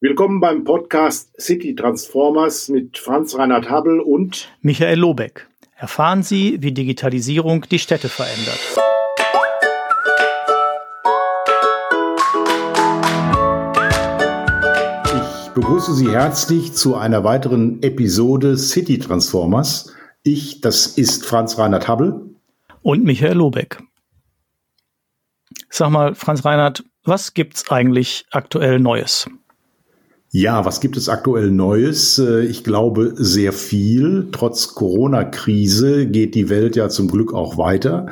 Willkommen beim Podcast City Transformers mit Franz Reinhard Habel und Michael Lobeck. Erfahren Sie, wie Digitalisierung die Städte verändert. Ich begrüße Sie herzlich zu einer weiteren Episode City Transformers. Ich, das ist Franz Reinhard Habel. Und Michael Lobeck. Sag mal, Franz Reinhard, was gibt's eigentlich aktuell Neues? Ja, was gibt es aktuell Neues? Äh, ich glaube sehr viel. Trotz Corona-Krise geht die Welt ja zum Glück auch weiter.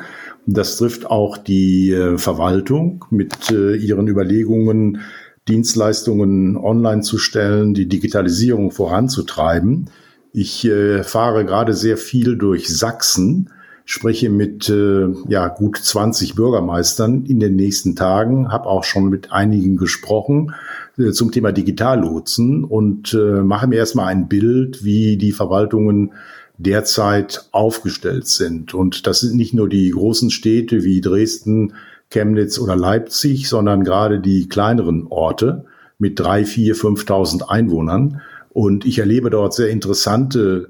Das trifft auch die äh, Verwaltung mit äh, ihren Überlegungen, Dienstleistungen online zu stellen, die Digitalisierung voranzutreiben. Ich fahre gerade sehr viel durch Sachsen, spreche mit ja gut 20 Bürgermeistern in den nächsten Tagen, habe auch schon mit einigen gesprochen äh, zum Thema Digitallotsen und äh, mache mir erstmal ein Bild, wie die Verwaltungen derzeit aufgestellt sind. Und das sind nicht nur die großen Städte wie Dresden, Chemnitz oder Leipzig, sondern gerade die kleineren Orte mit drei, vier, 5.000 Einwohnern. Und ich erlebe dort sehr interessante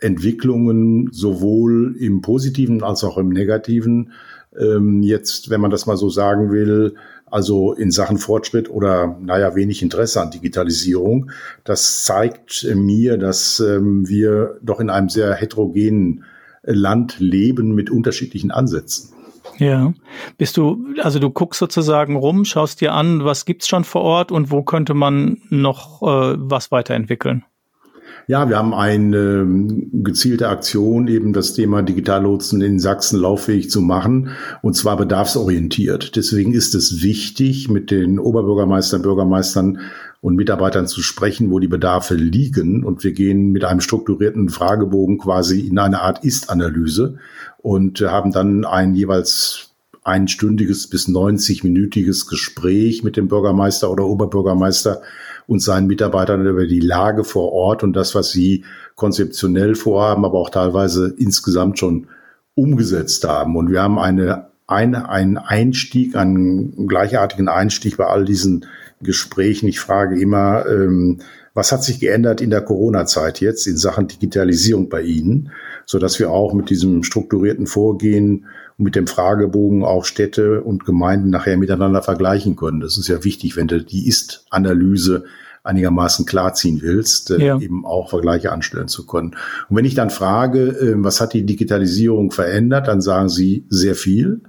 Entwicklungen, sowohl im positiven als auch im negativen. Ähm, jetzt, wenn man das mal so sagen will, also in Sachen Fortschritt oder, naja, wenig Interesse an Digitalisierung. Das zeigt mir, dass ähm, wir doch in einem sehr heterogenen Land leben mit unterschiedlichen Ansätzen. Ja. Bist du, also du guckst sozusagen rum, schaust dir an, was gibt's schon vor Ort und wo könnte man noch äh, was weiterentwickeln? Ja, wir haben eine ähm, gezielte Aktion, eben das Thema Digitallotsen in Sachsen lauffähig zu machen, und zwar bedarfsorientiert. Deswegen ist es wichtig, mit den Oberbürgermeistern, Bürgermeistern und Mitarbeitern zu sprechen, wo die Bedarfe liegen. Und wir gehen mit einem strukturierten Fragebogen quasi in eine Art Ist-Analyse und haben dann ein jeweils einstündiges bis 90-minütiges Gespräch mit dem Bürgermeister oder Oberbürgermeister und seinen Mitarbeitern über die Lage vor Ort und das, was sie konzeptionell vorhaben, aber auch teilweise insgesamt schon umgesetzt haben. Und wir haben eine, eine, einen Einstieg, einen gleichartigen Einstieg bei all diesen Gesprächen. Ich frage immer, ähm, was hat sich geändert in der Corona-Zeit jetzt in Sachen Digitalisierung bei Ihnen, so dass wir auch mit diesem strukturierten Vorgehen und mit dem Fragebogen auch Städte und Gemeinden nachher miteinander vergleichen können. Das ist ja wichtig, wenn du die Ist-Analyse einigermaßen klarziehen willst, äh, ja. eben auch Vergleiche anstellen zu können. Und wenn ich dann frage, äh, was hat die Digitalisierung verändert, dann sagen sie sehr viel.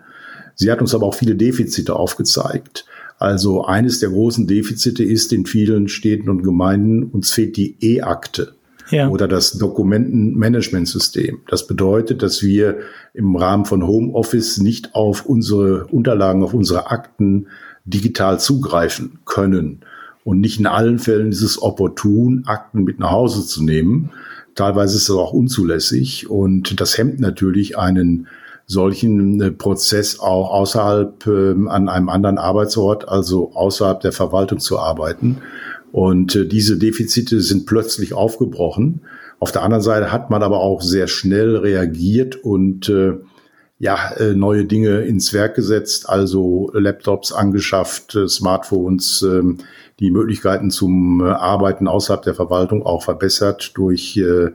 Sie hat uns aber auch viele Defizite aufgezeigt. Also eines der großen Defizite ist in vielen Städten und Gemeinden, uns fehlt die E-Akte ja. oder das Dokumentenmanagementsystem. Das bedeutet, dass wir im Rahmen von Homeoffice nicht auf unsere Unterlagen, auf unsere Akten digital zugreifen können. Und nicht in allen Fällen ist es opportun, Akten mit nach Hause zu nehmen. Teilweise ist es auch unzulässig und das hemmt natürlich einen solchen äh, Prozess auch außerhalb äh, an einem anderen Arbeitsort, also außerhalb der Verwaltung zu arbeiten. Und äh, diese Defizite sind plötzlich aufgebrochen. Auf der anderen Seite hat man aber auch sehr schnell reagiert und äh, ja, äh, neue Dinge ins Werk gesetzt, also Laptops angeschafft, äh, Smartphones, äh, die Möglichkeiten zum äh, Arbeiten außerhalb der Verwaltung auch verbessert durch äh,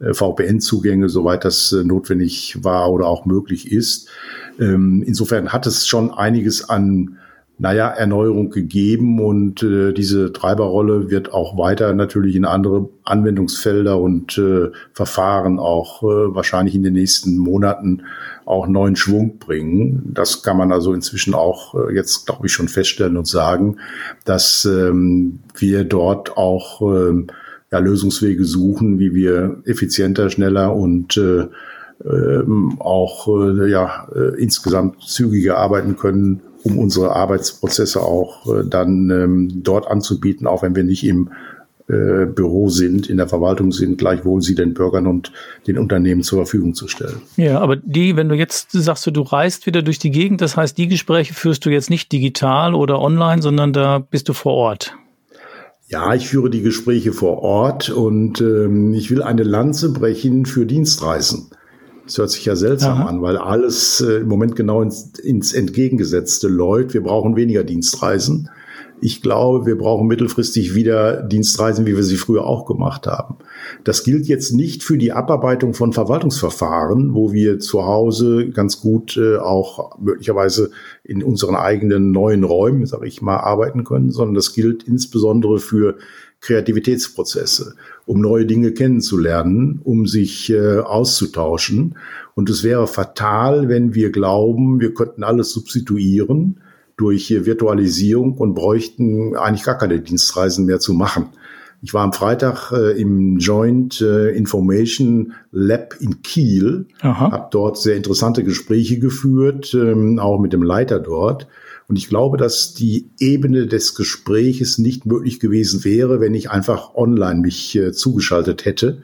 VPN-Zugänge, soweit das äh, notwendig war oder auch möglich ist. Ähm, insofern hat es schon einiges an naja, Erneuerung gegeben und äh, diese Treiberrolle wird auch weiter natürlich in andere Anwendungsfelder und äh, Verfahren auch äh, wahrscheinlich in den nächsten Monaten auch neuen Schwung bringen. Das kann man also inzwischen auch äh, jetzt, glaube ich, schon feststellen und sagen, dass ähm, wir dort auch ähm, ja, Lösungswege suchen, wie wir effizienter, schneller und äh, ähm, auch äh, ja, äh, insgesamt zügiger arbeiten können um unsere Arbeitsprozesse auch äh, dann ähm, dort anzubieten, auch wenn wir nicht im äh, Büro sind, in der Verwaltung sind, gleichwohl sie den Bürgern und den Unternehmen zur Verfügung zu stellen. Ja, aber die, wenn du jetzt sagst, du reist wieder durch die Gegend, das heißt, die Gespräche führst du jetzt nicht digital oder online, sondern da bist du vor Ort. Ja, ich führe die Gespräche vor Ort und ähm, ich will eine Lanze brechen für Dienstreisen. Das hört sich ja seltsam Aha. an, weil alles äh, im Moment genau ins, ins Entgegengesetzte läuft. Wir brauchen weniger Dienstreisen. Ich glaube, wir brauchen mittelfristig wieder Dienstreisen, wie wir sie früher auch gemacht haben. Das gilt jetzt nicht für die Abarbeitung von Verwaltungsverfahren, wo wir zu Hause ganz gut äh, auch möglicherweise in unseren eigenen neuen Räumen, sage ich mal, arbeiten können, sondern das gilt insbesondere für Kreativitätsprozesse, um neue Dinge kennenzulernen, um sich äh, auszutauschen. Und es wäre fatal, wenn wir glauben, wir könnten alles substituieren durch Virtualisierung und bräuchten eigentlich gar keine Dienstreisen mehr zu machen. Ich war am Freitag äh, im Joint äh, Information Lab in Kiel, habe dort sehr interessante Gespräche geführt, ähm, auch mit dem Leiter dort. Und ich glaube, dass die Ebene des Gespräches nicht möglich gewesen wäre, wenn ich einfach online mich äh, zugeschaltet hätte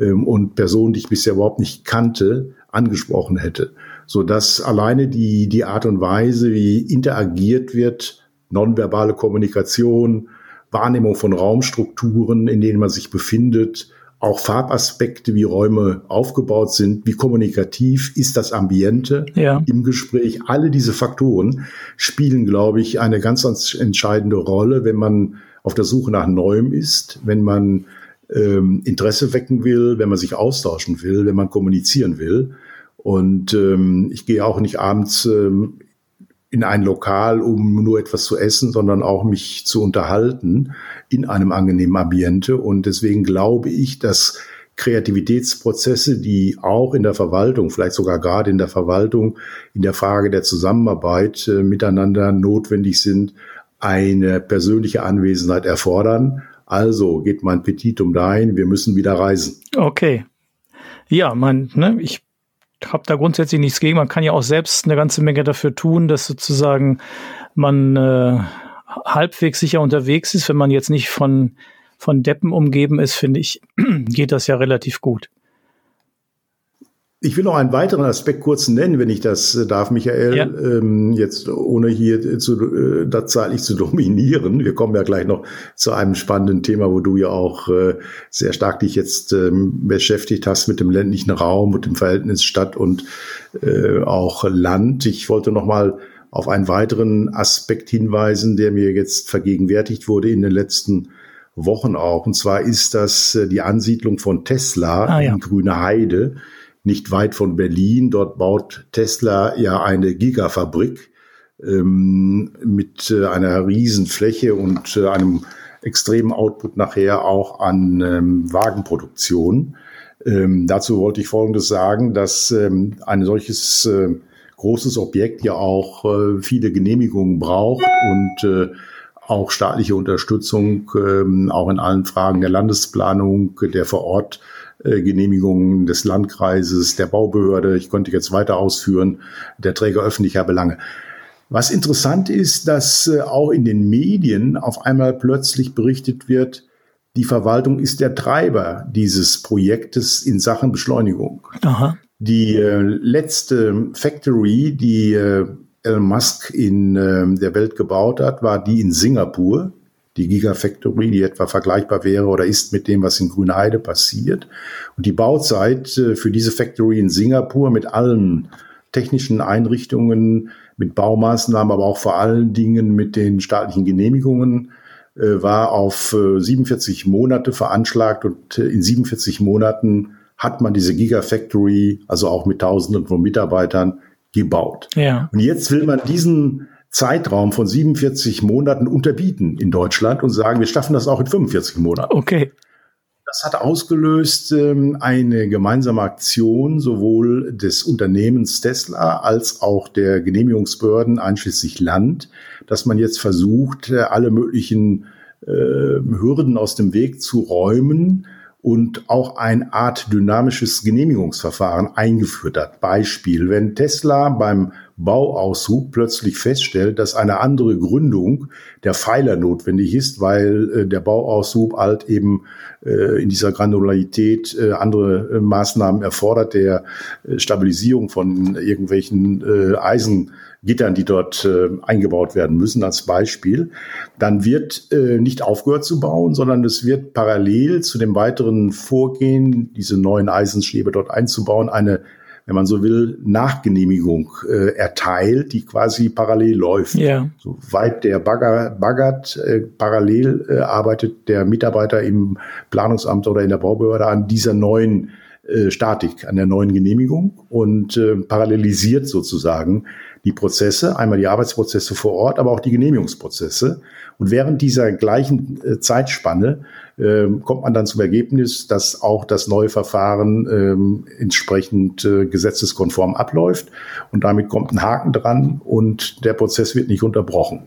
ähm, und Personen, die ich bisher überhaupt nicht kannte, angesprochen hätte. So dass alleine die, die Art und Weise, wie interagiert wird, nonverbale Kommunikation, Wahrnehmung von Raumstrukturen, in denen man sich befindet, auch Farbaspekte, wie Räume aufgebaut sind, wie kommunikativ ist das Ambiente ja. im Gespräch. Alle diese Faktoren spielen, glaube ich, eine ganz, ganz entscheidende Rolle, wenn man auf der Suche nach Neuem ist, wenn man ähm, Interesse wecken will, wenn man sich austauschen will, wenn man kommunizieren will. Und ähm, ich gehe auch nicht abends ähm, in ein Lokal, um nur etwas zu essen, sondern auch mich zu unterhalten in einem angenehmen Ambiente. Und deswegen glaube ich, dass Kreativitätsprozesse, die auch in der Verwaltung, vielleicht sogar gerade in der Verwaltung, in der Frage der Zusammenarbeit äh, miteinander notwendig sind, eine persönliche Anwesenheit erfordern. Also geht mein Petitum dahin, wir müssen wieder reisen. Okay. Ja, man, ne, ich habe da grundsätzlich nichts gegen. Man kann ja auch selbst eine ganze Menge dafür tun, dass sozusagen man äh, halbwegs sicher unterwegs ist. Wenn man jetzt nicht von, von Deppen umgeben ist, finde ich, geht das ja relativ gut. Ich will noch einen weiteren Aspekt kurz nennen, wenn ich das äh, darf, Michael. Ja. Ähm, jetzt ohne hier zu, äh, das zeitlich zu dominieren. Wir kommen ja gleich noch zu einem spannenden Thema, wo du ja auch äh, sehr stark dich jetzt ähm, beschäftigt hast mit dem ländlichen Raum, mit dem Verhältnis Stadt und äh, auch Land. Ich wollte noch mal auf einen weiteren Aspekt hinweisen, der mir jetzt vergegenwärtigt wurde in den letzten Wochen auch. Und zwar ist das äh, die Ansiedlung von Tesla ah, ja. in Grüne Heide nicht weit von Berlin. Dort baut Tesla ja eine Gigafabrik ähm, mit äh, einer Riesenfläche und äh, einem extremen Output nachher auch an ähm, Wagenproduktion. Ähm, dazu wollte ich Folgendes sagen, dass ähm, ein solches äh, großes Objekt ja auch äh, viele Genehmigungen braucht und äh, auch staatliche Unterstützung, ähm, auch in allen Fragen der Landesplanung, der vor Ort Genehmigungen des Landkreises, der Baubehörde, ich konnte jetzt weiter ausführen, der Träger öffentlicher Belange. Was interessant ist, dass äh, auch in den Medien auf einmal plötzlich berichtet wird, die Verwaltung ist der Treiber dieses Projektes in Sachen Beschleunigung. Aha. Die äh, letzte Factory, die äh, Elon Musk in äh, der Welt gebaut hat, war die in Singapur die Gigafactory, die etwa vergleichbar wäre oder ist mit dem, was in Grünheide passiert. Und die Bauzeit äh, für diese Factory in Singapur mit allen technischen Einrichtungen, mit Baumaßnahmen, aber auch vor allen Dingen mit den staatlichen Genehmigungen äh, war auf 47 äh, Monate veranschlagt und in 47 Monaten hat man diese Gigafactory, also auch mit Tausenden von Mitarbeitern, gebaut. Ja. Und jetzt will man diesen Zeitraum von 47 Monaten unterbieten in Deutschland und sagen, wir schaffen das auch in 45 Monaten. Okay. Das hat ausgelöst ähm, eine gemeinsame Aktion sowohl des Unternehmens Tesla als auch der Genehmigungsbehörden einschließlich Land, dass man jetzt versucht, äh, alle möglichen äh, Hürden aus dem Weg zu räumen und auch eine Art dynamisches Genehmigungsverfahren eingeführt hat. Beispiel, wenn Tesla beim Bauaushub plötzlich feststellt, dass eine andere Gründung der Pfeiler notwendig ist, weil äh, der Bauaushub halt eben äh, in dieser Granularität äh, andere äh, Maßnahmen erfordert, der äh, Stabilisierung von irgendwelchen äh, Eisengittern, die dort eingebaut werden müssen, als Beispiel, dann wird nicht aufgehört zu bauen, sondern es wird parallel zu dem weiteren Vorgehen, diese neuen Eisenstäbe dort einzubauen, eine wenn man so will, Nachgenehmigung äh, erteilt, die quasi parallel läuft. Ja. Soweit der Bagger, baggert, äh, parallel äh, arbeitet der Mitarbeiter im Planungsamt oder in der Baubehörde an dieser neuen äh, Statik, an der neuen Genehmigung und äh, parallelisiert sozusagen die Prozesse, einmal die Arbeitsprozesse vor Ort, aber auch die Genehmigungsprozesse. Und während dieser gleichen äh, Zeitspanne äh, kommt man dann zum Ergebnis, dass auch das neue Verfahren äh, entsprechend äh, gesetzeskonform abläuft. Und damit kommt ein Haken dran und der Prozess wird nicht unterbrochen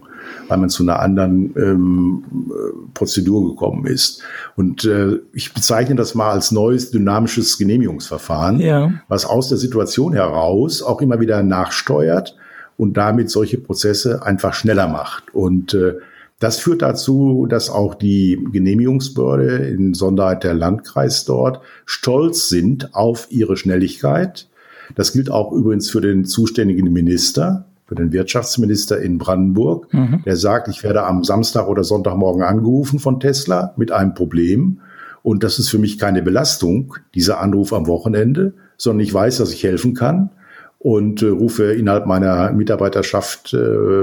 weil man zu einer anderen ähm, Prozedur gekommen ist. Und äh, ich bezeichne das mal als neues dynamisches Genehmigungsverfahren, ja. was aus der Situation heraus auch immer wieder nachsteuert und damit solche Prozesse einfach schneller macht. Und äh, das führt dazu, dass auch die Genehmigungsbehörde, in Sonderheit der Landkreis dort, stolz sind auf ihre Schnelligkeit. Das gilt auch übrigens für den zuständigen Minister, für den Wirtschaftsminister in Brandenburg, mhm. der sagt, ich werde am Samstag oder Sonntagmorgen angerufen von Tesla mit einem Problem. Und das ist für mich keine Belastung, dieser Anruf am Wochenende, sondern ich weiß, dass ich helfen kann und äh, rufe innerhalb meiner Mitarbeiterschaft äh,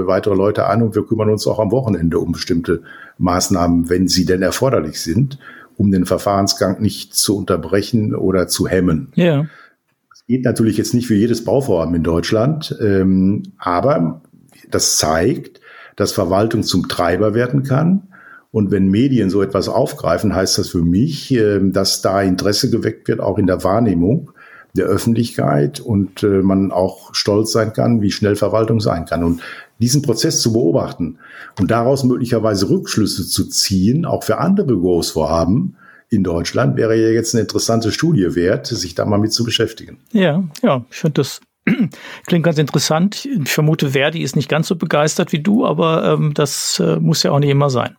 weitere Leute an und wir kümmern uns auch am Wochenende um bestimmte Maßnahmen, wenn sie denn erforderlich sind, um den Verfahrensgang nicht zu unterbrechen oder zu hemmen. Ja. Das geht natürlich jetzt nicht für jedes Bauvorhaben in Deutschland, ähm, aber das zeigt, dass Verwaltung zum Treiber werden kann. Und wenn Medien so etwas aufgreifen, heißt das für mich, äh, dass da Interesse geweckt wird, auch in der Wahrnehmung der Öffentlichkeit und äh, man auch stolz sein kann, wie schnell Verwaltung sein kann. Und diesen Prozess zu beobachten und daraus möglicherweise Rückschlüsse zu ziehen, auch für andere Großvorhaben in Deutschland, wäre ja jetzt eine interessante Studie wert, sich da mal mit zu beschäftigen. Ja, ja, ich finde das klingt ganz interessant. Ich vermute, Verdi ist nicht ganz so begeistert wie du, aber ähm, das äh, muss ja auch nicht immer sein.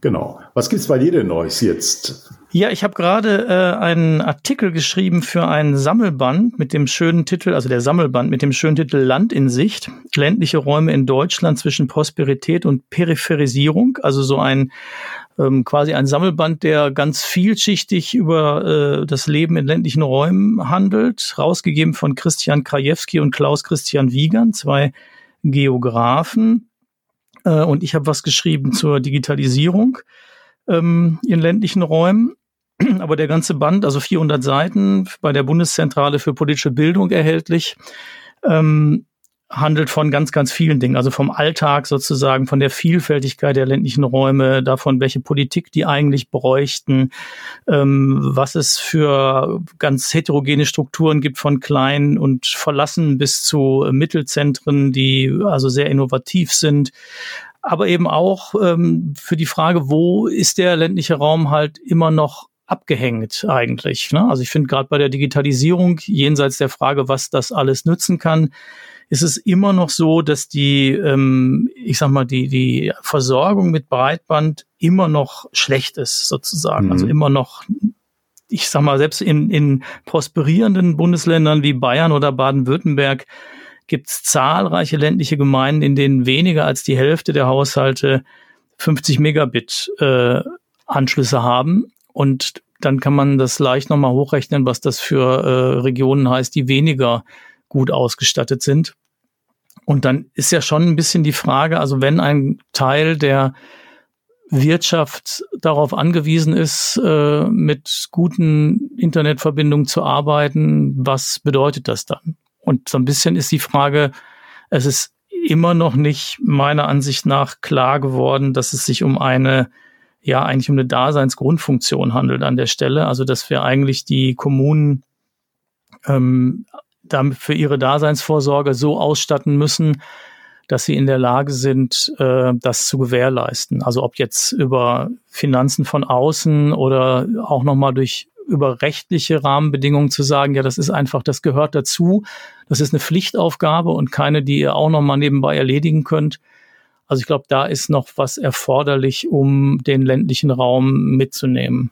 Genau. Was gibt's bei dir denn Neues jetzt? Ja, ich habe gerade äh, einen Artikel geschrieben für ein Sammelband mit dem schönen Titel, also der Sammelband mit dem schönen Titel Land in Sicht, ländliche Räume in Deutschland zwischen Prosperität und Peripherisierung, also so ein ähm, quasi ein Sammelband, der ganz vielschichtig über äh, das Leben in ländlichen Räumen handelt, rausgegeben von Christian Krajewski und Klaus Christian Wiegand, zwei Geografen. Äh, und ich habe was geschrieben zur Digitalisierung ähm, in ländlichen Räumen. aber der ganze Band, also 400 Seiten, bei der Bundeszentrale für politische Bildung erhältlich, ähm, handelt von ganz, ganz vielen Dingen. Also vom Alltag sozusagen, von der Vielfältigkeit der ländlichen Räume, davon, welche Politik die eigentlich bräuchten, ähm, was es für ganz heterogene Strukturen gibt, von klein und verlassen bis zu Mittelzentren, die also sehr innovativ sind aber eben auch ähm, für die Frage, wo ist der ländliche Raum halt immer noch abgehängt eigentlich. Ne? Also ich finde gerade bei der Digitalisierung, jenseits der Frage, was das alles nützen kann, ist es immer noch so, dass die, ähm, ich sag mal, die, die Versorgung mit Breitband immer noch schlecht ist, sozusagen. Mhm. Also immer noch, ich sag mal, selbst in, in prosperierenden Bundesländern wie Bayern oder Baden-Württemberg gibt es zahlreiche ländliche Gemeinden, in denen weniger als die Hälfte der Haushalte 50 Megabit äh, Anschlüsse haben. Und dann kann man das leicht nochmal hochrechnen, was das für äh, Regionen heißt, die weniger gut ausgestattet sind. Und dann ist ja schon ein bisschen die Frage, also wenn ein Teil der Wirtschaft darauf angewiesen ist, äh, mit guten Internetverbindungen zu arbeiten, was bedeutet das dann? Und so ein bisschen ist die Frage, es ist immer noch nicht meiner Ansicht nach klar geworden, dass es sich um eine ja eigentlich um eine Daseinsgrundfunktion handelt an der Stelle. Also dass wir eigentlich die Kommunen ähm, damit für ihre Daseinsvorsorge so ausstatten müssen, dass sie in der Lage sind, äh, das zu gewährleisten. Also ob jetzt über Finanzen von außen oder auch nochmal durch über rechtliche Rahmenbedingungen zu sagen, ja, das ist einfach, das gehört dazu, das ist eine Pflichtaufgabe und keine, die ihr auch nochmal nebenbei erledigen könnt. Also ich glaube, da ist noch was erforderlich, um den ländlichen Raum mitzunehmen.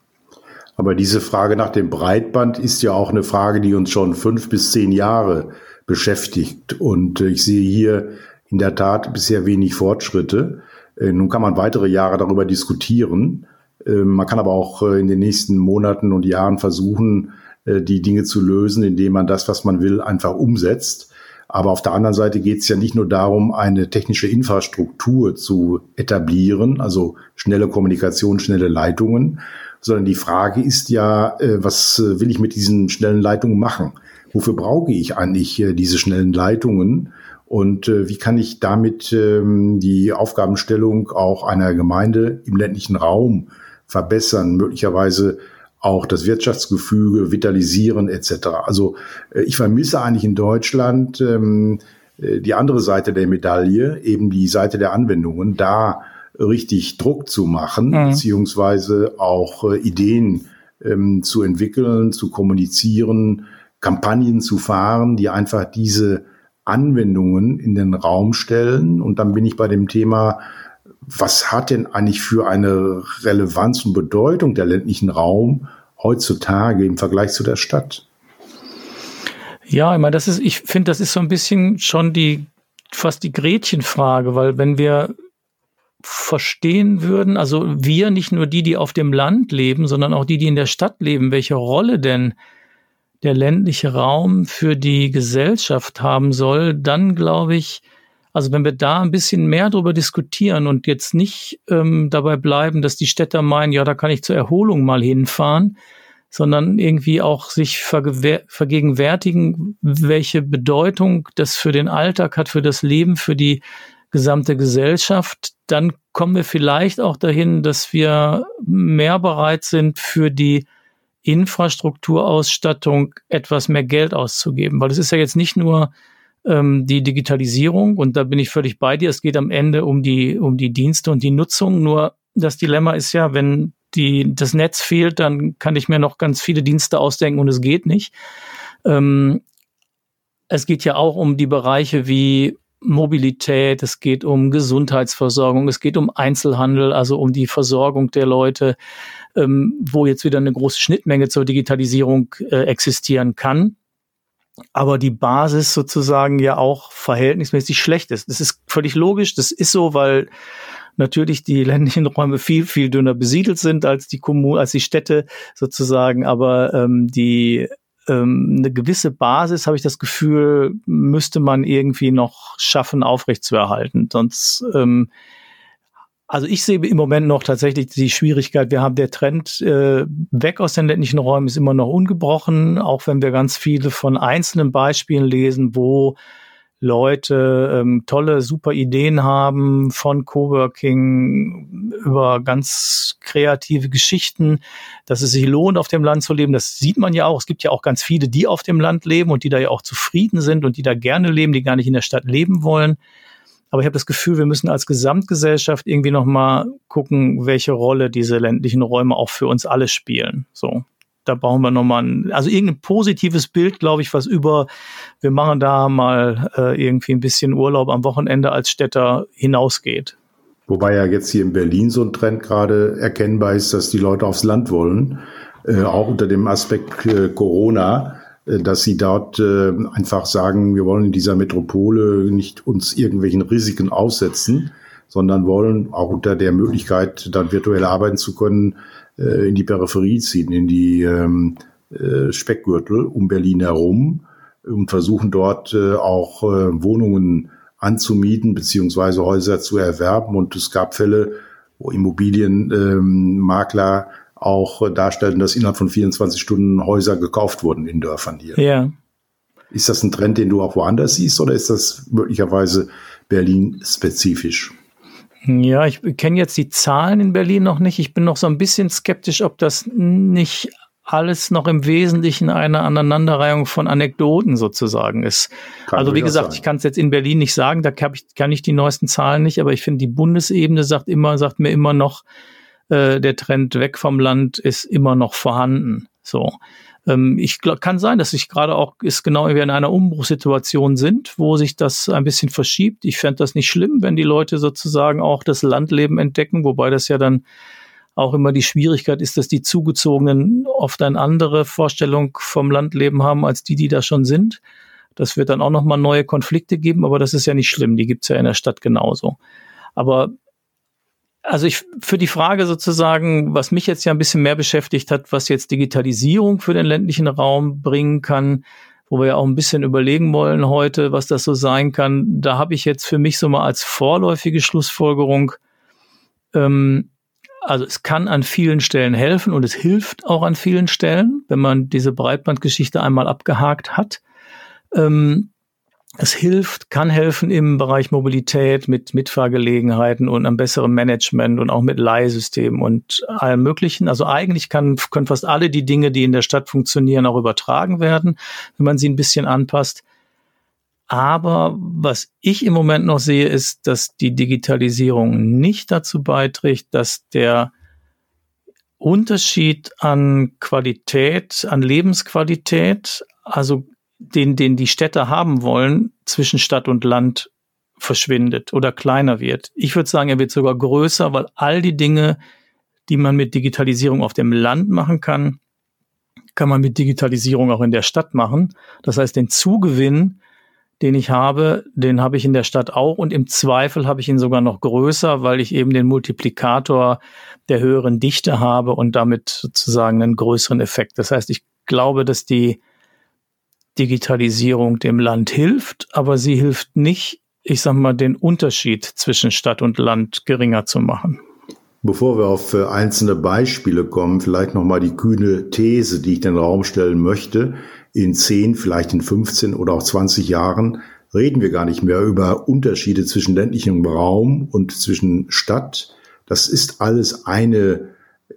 Aber diese Frage nach dem Breitband ist ja auch eine Frage, die uns schon fünf bis zehn Jahre beschäftigt. Und ich sehe hier in der Tat bisher wenig Fortschritte. Äh, nun kann man weitere Jahre darüber diskutieren. Ähm, man kann aber auch äh, in den nächsten Monaten und Jahren versuchen, äh, die Dinge zu lösen, indem man das, was man will, einfach umsetzt. Aber auf der anderen Seite geht es ja nicht nur darum, eine technische Infrastruktur zu etablieren, also schnelle Kommunikation, schnelle Leitungen, sondern die Frage ist ja, äh, was äh, will ich mit diesen schnellen Leitungen machen? Wofür brauche ich eigentlich diese schnellen Leitungen? Und wie kann ich damit ähm, die Aufgabenstellung auch einer Gemeinde im ländlichen Raum verbessern, möglicherweise auch das Wirtschaftsgefüge vitalisieren etc. Also äh, ich vermisse eigentlich in Deutschland ähm, äh, die andere Seite der Medaille, eben die Seite der Anwendungen, da richtig Druck zu machen, mhm. beziehungsweise auch äh, Ideen ähm, zu entwickeln, zu kommunizieren, Kampagnen zu fahren, die einfach diese Anwendungen in den Raum stellen. Und dann bin ich bei dem Thema was hat denn eigentlich für eine Relevanz und Bedeutung der ländlichen Raum heutzutage im Vergleich zu der Stadt? Ja, ich meine, das ist, ich finde, das ist so ein bisschen schon die, fast die Gretchenfrage, weil wenn wir verstehen würden, also wir, nicht nur die, die auf dem Land leben, sondern auch die, die in der Stadt leben, welche Rolle denn der ländliche Raum für die Gesellschaft haben soll, dann glaube ich, also wenn wir da ein bisschen mehr darüber diskutieren und jetzt nicht ähm, dabei bleiben, dass die Städter meinen, ja, da kann ich zur Erholung mal hinfahren, sondern irgendwie auch sich vergegenwärtigen, welche Bedeutung das für den Alltag hat, für das Leben, für die gesamte Gesellschaft, dann kommen wir vielleicht auch dahin, dass wir mehr bereit sind, für die Infrastrukturausstattung etwas mehr Geld auszugeben. Weil es ist ja jetzt nicht nur ähm, die Digitalisierung und da bin ich völlig bei dir. Es geht am Ende um die, um die Dienste und die Nutzung. Nur das Dilemma ist ja, wenn die, das Netz fehlt, dann kann ich mir noch ganz viele Dienste ausdenken und es geht nicht. Ähm, es geht ja auch um die Bereiche wie Mobilität, es geht um Gesundheitsversorgung, es geht um Einzelhandel, also um die Versorgung der Leute, ähm, wo jetzt wieder eine große Schnittmenge zur Digitalisierung äh, existieren kann aber die Basis sozusagen ja auch verhältnismäßig schlecht ist. Das ist völlig logisch, das ist so, weil natürlich die ländlichen Räume viel, viel dünner besiedelt sind als die Kommunen, als die Städte sozusagen, aber ähm, die ähm, eine gewisse Basis, habe ich das Gefühl, müsste man irgendwie noch schaffen, aufrechtzuerhalten. Sonst ähm, also ich sehe im Moment noch tatsächlich die Schwierigkeit, wir haben der Trend äh, weg aus den ländlichen Räumen ist immer noch ungebrochen, auch wenn wir ganz viele von einzelnen Beispielen lesen, wo Leute ähm, tolle, super Ideen haben, von Coworking über ganz kreative Geschichten, dass es sich lohnt, auf dem Land zu leben. Das sieht man ja auch. Es gibt ja auch ganz viele, die auf dem Land leben und die da ja auch zufrieden sind und die da gerne leben, die gar nicht in der Stadt leben wollen. Aber ich habe das Gefühl, wir müssen als Gesamtgesellschaft irgendwie nochmal gucken, welche Rolle diese ländlichen Räume auch für uns alle spielen. So. Da brauchen wir nochmal ein, also irgendein positives Bild, glaube ich, was über, wir machen da mal äh, irgendwie ein bisschen Urlaub am Wochenende als Städter hinausgeht. Wobei ja jetzt hier in Berlin so ein Trend gerade erkennbar ist, dass die Leute aufs Land wollen, äh, auch unter dem Aspekt äh, Corona äh, dass sie dort äh, einfach sagen, wir wollen in dieser Metropole nicht uns irgendwelchen Risiken aussetzen, sondern wollen auch unter der Möglichkeit, dann virtuell arbeiten zu können, in die Peripherie ziehen, in die ähm, Speckgürtel um Berlin herum und versuchen dort auch Wohnungen anzumieten beziehungsweise Häuser zu erwerben. Und es gab Fälle, wo Immobilienmakler auch darstellen, dass innerhalb von 24 Stunden Häuser gekauft wurden in Dörfern hier. Ja. Ist das ein Trend, den du auch woanders siehst oder ist das möglicherweise Berlin-spezifisch? Ja, ich kenne jetzt die Zahlen in Berlin noch nicht. Ich bin noch so ein bisschen skeptisch, ob das nicht alles noch im Wesentlichen eine Aneinanderreihung von Anekdoten sozusagen ist. Kann also wie gesagt, sein. ich kann es jetzt in Berlin nicht sagen, da kann ich, kann ich die neuesten Zahlen nicht, aber ich finde, die Bundesebene sagt immer, sagt mir immer noch, äh, der Trend weg vom Land ist immer noch vorhanden. So. Ähm, ich glaub, kann sein, dass ich gerade auch ist genau wie in einer Umbruchssituation sind, wo sich das ein bisschen verschiebt. Ich fände das nicht schlimm, wenn die Leute sozusagen auch das Landleben entdecken, wobei das ja dann auch immer die Schwierigkeit ist, dass die Zugezogenen oft eine andere Vorstellung vom Landleben haben als die, die da schon sind. Das wird dann auch nochmal neue Konflikte geben, aber das ist ja nicht schlimm. Die gibt's ja in der Stadt genauso. Aber also ich für die Frage sozusagen, was mich jetzt ja ein bisschen mehr beschäftigt hat, was jetzt Digitalisierung für den ländlichen Raum bringen kann, wo wir ja auch ein bisschen überlegen wollen heute, was das so sein kann. Da habe ich jetzt für mich so mal als vorläufige Schlussfolgerung, ähm, also es kann an vielen Stellen helfen und es hilft auch an vielen Stellen, wenn man diese Breitbandgeschichte einmal abgehakt hat. Ähm, es hilft, kann helfen im Bereich Mobilität mit Mitfahrgelegenheiten und einem besseren Management und auch mit Leihsystemen und allem Möglichen. Also eigentlich kann, können fast alle die Dinge, die in der Stadt funktionieren, auch übertragen werden, wenn man sie ein bisschen anpasst. Aber was ich im Moment noch sehe, ist, dass die Digitalisierung nicht dazu beiträgt, dass der Unterschied an Qualität, an Lebensqualität, also den, den die Städte haben wollen, zwischen Stadt und Land verschwindet oder kleiner wird. Ich würde sagen, er wird sogar größer, weil all die Dinge, die man mit Digitalisierung auf dem Land machen kann, kann man mit Digitalisierung auch in der Stadt machen. Das heißt, den Zugewinn, den ich habe, den habe ich in der Stadt auch und im Zweifel habe ich ihn sogar noch größer, weil ich eben den Multiplikator der höheren Dichte habe und damit sozusagen einen größeren Effekt. Das heißt, ich glaube, dass die Digitalisierung dem Land hilft, aber sie hilft nicht, ich sag mal, den Unterschied zwischen Stadt und Land geringer zu machen. Bevor wir auf äh, einzelne Beispiele kommen, vielleicht nochmal die kühne These, die ich in den Raum stellen möchte. In 10, vielleicht in 15 oder auch 20 Jahren reden wir gar nicht mehr über Unterschiede zwischen ländlichem Raum und zwischen Stadt. Das ist alles eine,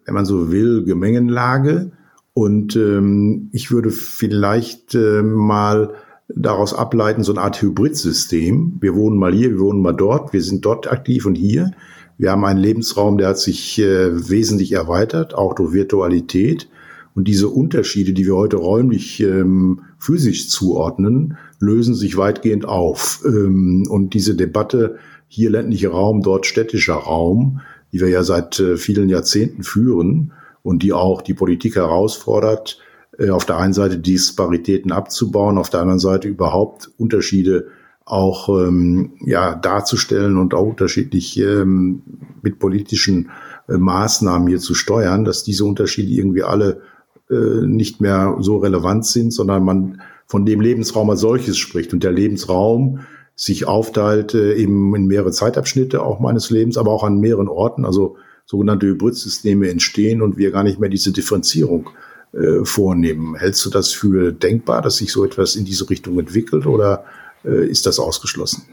wenn man so will, Gemengenlage. Und ähm, ich würde vielleicht äh, mal daraus ableiten, so eine Art Hybridsystem. Wir wohnen mal hier, wir wohnen mal dort, wir sind dort aktiv und hier. Wir haben einen Lebensraum, der hat sich äh, wesentlich erweitert, auch durch Virtualität. Und diese Unterschiede, die wir heute räumlich ähm, physisch zuordnen, lösen sich weitgehend auf. Ähm, und diese Debatte hier ländlicher Raum, dort städtischer Raum, die wir ja seit äh, vielen Jahrzehnten führen, und die auch die Politik herausfordert, äh, auf der einen Seite Disparitäten abzubauen, auf der anderen Seite überhaupt Unterschiede auch ähm, ja, darzustellen und auch unterschiedlich ähm, mit politischen äh, Maßnahmen hier zu steuern, dass diese Unterschiede irgendwie alle äh, nicht mehr so relevant sind, sondern man von dem Lebensraum als solches spricht und der Lebensraum sich aufteilt äh, eben in mehrere Zeitabschnitte auch meines Lebens, aber auch an mehreren Orten. Also sogenannte Hybridsysteme entstehen und wir gar nicht mehr diese Differenzierung äh, vornehmen. Hältst du das für denkbar, dass sich so etwas in diese Richtung entwickelt oder äh, ist das ausgeschlossen?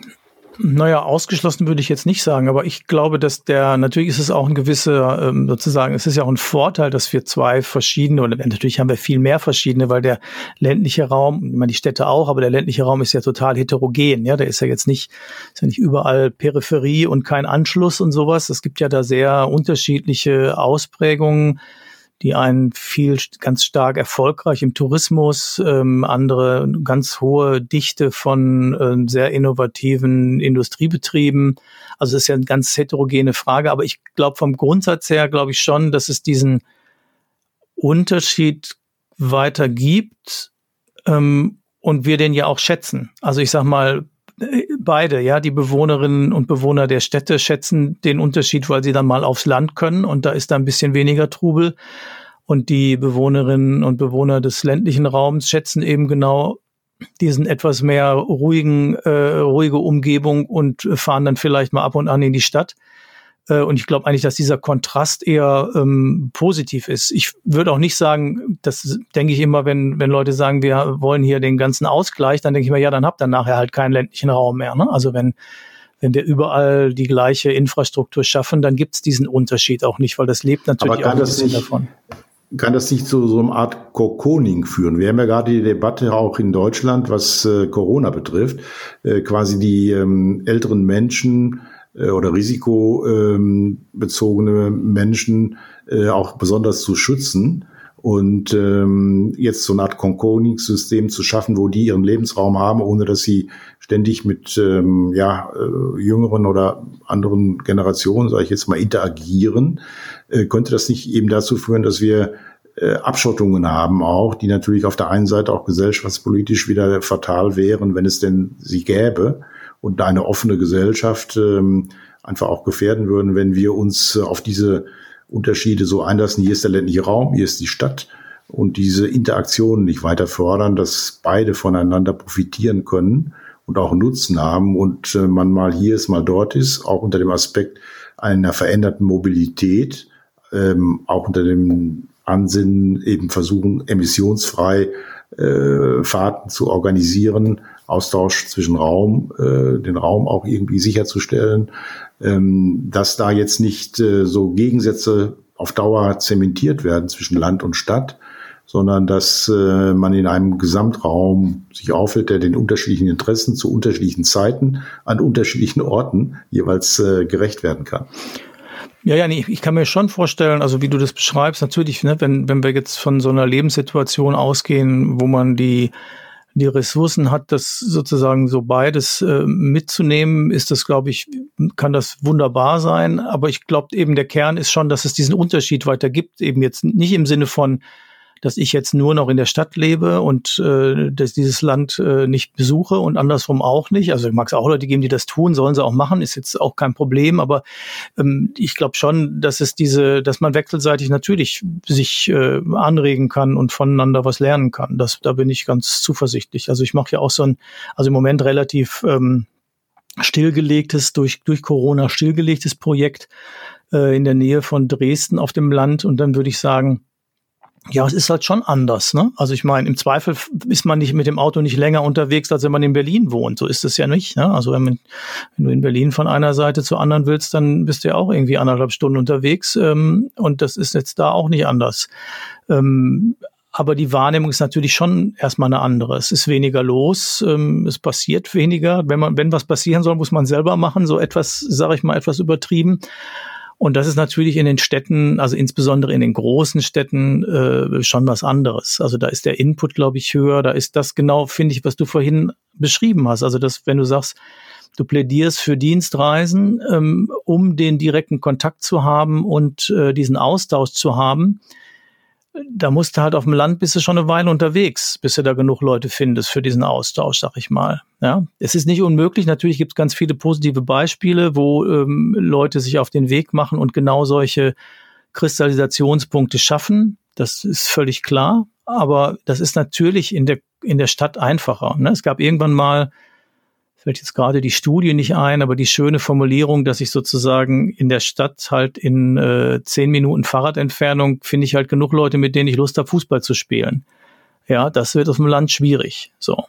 Naja, ausgeschlossen würde ich jetzt nicht sagen, aber ich glaube, dass der, natürlich ist es auch ein gewisser, ähm, sozusagen, es ist ja auch ein Vorteil, dass wir zwei verschiedene, oder natürlich haben wir viel mehr verschiedene, weil der ländliche Raum, ich meine, die Städte auch, aber der ländliche Raum ist ja total heterogen, ja, der ist ja jetzt nicht, ist ja nicht überall Peripherie und kein Anschluss und sowas. Es gibt ja da sehr unterschiedliche Ausprägungen die einen viel ganz stark erfolgreich im Tourismus, ähm, andere ganz hohe Dichte von äh, sehr innovativen Industriebetrieben. Also ist ja eine ganz heterogene Frage, aber ich glaube vom Grundsatz her glaube ich schon, dass es diesen Unterschied weiter gibt ähm, und wir den ja auch schätzen. Also ich sag mal, beide, ja, die Bewohnerinnen und Bewohner der Städte schätzen den Unterschied, weil sie dann mal aufs Land können und da ist da ein bisschen weniger Trubel. Und die Bewohnerinnen und Bewohner des ländlichen Raums schätzen eben genau diesen etwas mehr ruhigen, äh, ruhige Umgebung und fahren dann vielleicht mal ab und an in die Stadt. Äh, und ich glaube eigentlich, dass dieser Kontrast eher ähm, positiv ist. Ich würde auch nicht sagen, das denke ich immer, wenn, wenn Leute sagen, wir wollen hier den ganzen Ausgleich, dann denke ich mir, ja, dann habt ihr nachher halt keinen ländlichen Raum mehr. Ne? Also wenn, wenn wir überall die gleiche Infrastruktur schaffen, dann gibt es diesen Unterschied auch nicht, weil das lebt natürlich auch ein bisschen nicht, davon. Kann das nicht zu so einer Art Kokoning führen? Wir haben ja gerade die Debatte auch in Deutschland, was äh, Corona betrifft, äh, quasi die ähm, älteren Menschen äh, oder risikobezogene ähm, Menschen äh, auch besonders zu schützen und ähm, jetzt so eine Art Conconing-System zu schaffen, wo die ihren Lebensraum haben, ohne dass sie ständig mit ähm, ja, äh, jüngeren oder anderen Generationen, sage ich jetzt mal, interagieren, könnte das nicht eben dazu führen, dass wir Abschottungen haben auch, die natürlich auf der einen Seite auch gesellschaftspolitisch wieder fatal wären, wenn es denn sie gäbe und eine offene Gesellschaft ähm, einfach auch gefährden würden, wenn wir uns auf diese Unterschiede so einlassen. Hier ist der ländliche Raum, hier ist die Stadt und diese Interaktionen nicht weiter fördern, dass beide voneinander profitieren können und auch Nutzen haben und äh, man mal hier ist, mal dort ist, auch unter dem Aspekt einer veränderten Mobilität, ähm, auch unter dem Ansinnen eben versuchen, emissionsfrei äh, Fahrten zu organisieren, Austausch zwischen Raum, äh, den Raum auch irgendwie sicherzustellen, ähm, dass da jetzt nicht äh, so Gegensätze auf Dauer zementiert werden zwischen Land und Stadt, sondern dass äh, man in einem Gesamtraum sich aufhält, der den unterschiedlichen Interessen zu unterschiedlichen Zeiten an unterschiedlichen Orten jeweils äh, gerecht werden kann. Ja, ja, nee, ich kann mir schon vorstellen, also wie du das beschreibst, natürlich, ne, wenn, wenn wir jetzt von so einer Lebenssituation ausgehen, wo man die die Ressourcen hat, das sozusagen so beides äh, mitzunehmen, ist das, glaube ich, kann das wunderbar sein. Aber ich glaube eben, der Kern ist schon, dass es diesen Unterschied weiter gibt. Eben jetzt nicht im Sinne von, dass ich jetzt nur noch in der Stadt lebe und äh, dass dieses Land äh, nicht besuche und andersrum auch nicht. Also mag es auch Leute geben, die das tun, sollen sie auch machen, ist jetzt auch kein Problem. Aber ähm, ich glaube schon, dass es diese, dass man wechselseitig natürlich sich äh, anregen kann und voneinander was lernen kann. Das, da bin ich ganz zuversichtlich. Also ich mache ja auch so ein, also im Moment relativ ähm, stillgelegtes, durch, durch Corona stillgelegtes Projekt äh, in der Nähe von Dresden auf dem Land. Und dann würde ich sagen, ja, es ist halt schon anders. Ne? Also ich meine, im Zweifel ist man nicht mit dem Auto nicht länger unterwegs, als wenn man in Berlin wohnt. So ist es ja nicht. Ne? Also wenn, man, wenn du in Berlin von einer Seite zur anderen willst, dann bist du ja auch irgendwie anderthalb Stunden unterwegs. Ähm, und das ist jetzt da auch nicht anders. Ähm, aber die Wahrnehmung ist natürlich schon erstmal eine andere. Es ist weniger los, ähm, es passiert weniger. Wenn man, wenn was passieren soll, muss man selber machen. So etwas, sage ich mal, etwas übertrieben. Und das ist natürlich in den Städten, also insbesondere in den großen Städten, äh, schon was anderes. Also da ist der Input, glaube ich, höher. Da ist das genau, finde ich, was du vorhin beschrieben hast. Also das, wenn du sagst, du plädierst für Dienstreisen, ähm, um den direkten Kontakt zu haben und äh, diesen Austausch zu haben, da musst du halt auf dem Land bist du schon eine Weile unterwegs, bis du da genug Leute findest für diesen Austausch, sag ich mal. Ja, es ist nicht unmöglich. Natürlich gibt es ganz viele positive Beispiele, wo ähm, Leute sich auf den Weg machen und genau solche Kristallisationspunkte schaffen. Das ist völlig klar. Aber das ist natürlich in der in der Stadt einfacher. Ne? Es gab irgendwann mal fällt jetzt gerade die Studie nicht ein, aber die schöne Formulierung, dass ich sozusagen in der Stadt halt in äh, zehn Minuten Fahrradentfernung finde ich halt genug Leute, mit denen ich Lust habe, Fußball zu spielen. Ja, das wird auf dem Land schwierig. So.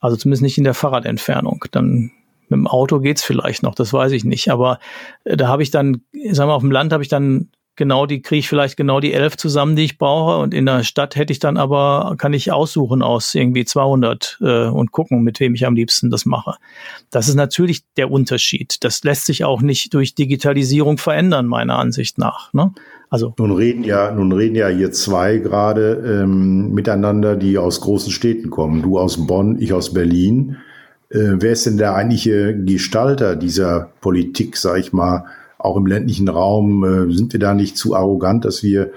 Also zumindest nicht in der Fahrradentfernung. Dann mit dem Auto geht's vielleicht noch, das weiß ich nicht. Aber äh, da habe ich dann, sagen wir, auf dem Land habe ich dann genau die, kriege ich vielleicht genau die elf zusammen, die ich brauche. Und in der Stadt hätte ich dann aber, kann ich aussuchen aus irgendwie 200 äh, und gucken, mit wem ich am liebsten das mache. Das ist natürlich der Unterschied. Das lässt sich auch nicht durch Digitalisierung verändern, meiner Ansicht nach. Ne? Also nun reden ja, nun reden ja hier zwei gerade ähm, miteinander, die aus großen Städten kommen. Du aus Bonn, ich aus Berlin. Äh, wer ist denn der eigentliche Gestalter dieser Politik, sag ich mal? Auch im ländlichen Raum äh, sind wir da nicht zu arrogant, dass wir